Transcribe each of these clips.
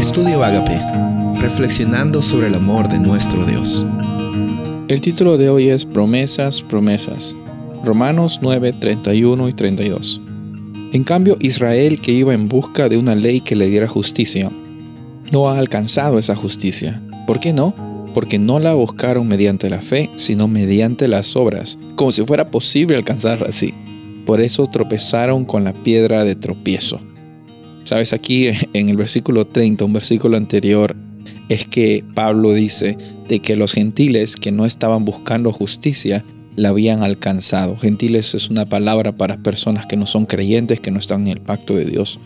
Estudio Agape, reflexionando sobre el amor de nuestro Dios. El título de hoy es Promesas, promesas. Romanos 9, 31 y 32. En cambio, Israel, que iba en busca de una ley que le diera justicia, no ha alcanzado esa justicia. ¿Por qué no? Porque no la buscaron mediante la fe, sino mediante las obras, como si fuera posible alcanzarla así. Por eso tropezaron con la piedra de tropiezo. Sabes, aquí en el versículo 30, un versículo anterior, es que Pablo dice de que los gentiles que no estaban buscando justicia la habían alcanzado. Gentiles es una palabra para personas que no son creyentes, que no están en el pacto de Dios.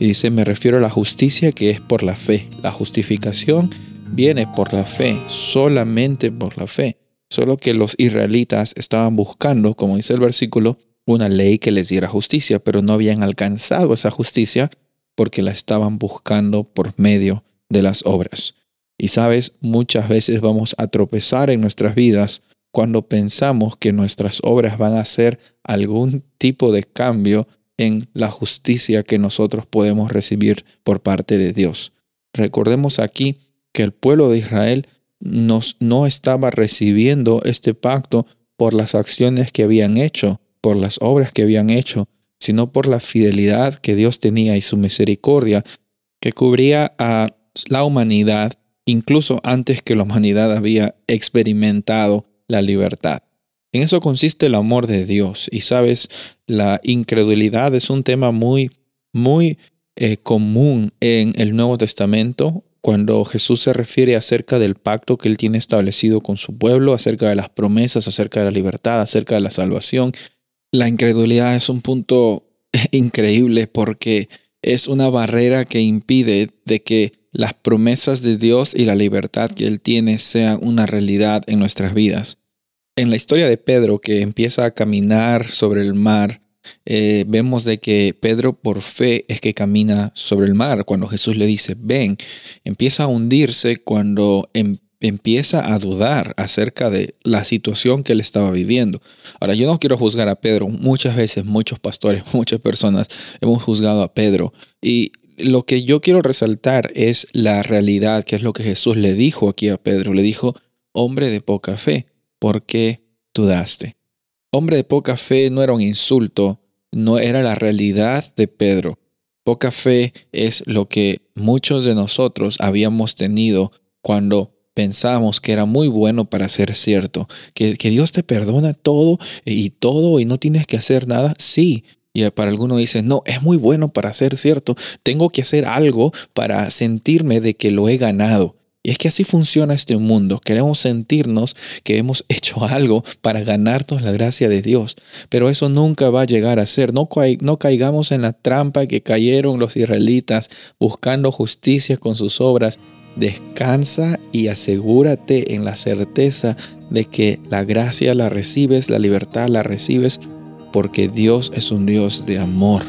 Y dice, me refiero a la justicia que es por la fe. La justificación viene por la fe, solamente por la fe. Solo que los israelitas estaban buscando, como dice el versículo, una ley que les diera justicia, pero no habían alcanzado esa justicia porque la estaban buscando por medio de las obras. Y sabes, muchas veces vamos a tropezar en nuestras vidas cuando pensamos que nuestras obras van a hacer algún tipo de cambio en la justicia que nosotros podemos recibir por parte de Dios. Recordemos aquí que el pueblo de Israel nos, no estaba recibiendo este pacto por las acciones que habían hecho, por las obras que habían hecho, sino por la fidelidad que Dios tenía y su misericordia que cubría a la humanidad incluso antes que la humanidad había experimentado la libertad. En eso consiste el amor de Dios. Y sabes, la incredulidad es un tema muy, muy eh, común en el Nuevo Testamento cuando Jesús se refiere acerca del pacto que él tiene establecido con su pueblo, acerca de las promesas, acerca de la libertad, acerca de la salvación. La incredulidad es un punto increíble porque es una barrera que impide de que las promesas de Dios y la libertad que Él tiene sean una realidad en nuestras vidas. En la historia de Pedro, que empieza a caminar sobre el mar, eh, vemos de que Pedro por fe es que camina sobre el mar. Cuando Jesús le dice, ven, empieza a hundirse cuando em, empieza a dudar acerca de la situación que él estaba viviendo. Ahora, yo no quiero juzgar a Pedro. Muchas veces, muchos pastores, muchas personas hemos juzgado a Pedro. Y lo que yo quiero resaltar es la realidad, que es lo que Jesús le dijo aquí a Pedro. Le dijo, hombre de poca fe, ¿por qué dudaste? Hombre de poca fe no era un insulto, no era la realidad de Pedro. Poca fe es lo que muchos de nosotros habíamos tenido cuando pensamos que era muy bueno para ser cierto, que, que Dios te perdona todo y todo y no tienes que hacer nada. Sí, y para algunos dicen, no, es muy bueno para ser cierto, tengo que hacer algo para sentirme de que lo he ganado. Y es que así funciona este mundo. Queremos sentirnos que hemos hecho algo para ganarnos la gracia de Dios. Pero eso nunca va a llegar a ser. No, no caigamos en la trampa que cayeron los israelitas buscando justicia con sus obras. Descansa y asegúrate en la certeza de que la gracia la recibes, la libertad la recibes, porque Dios es un Dios de amor.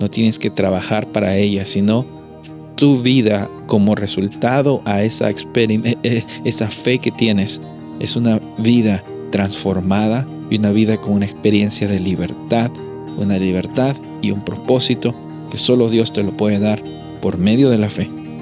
No tienes que trabajar para ella, sino tu vida como resultado a esa, eh, esa fe que tienes es una vida transformada y una vida con una experiencia de libertad, una libertad y un propósito que solo Dios te lo puede dar por medio de la fe.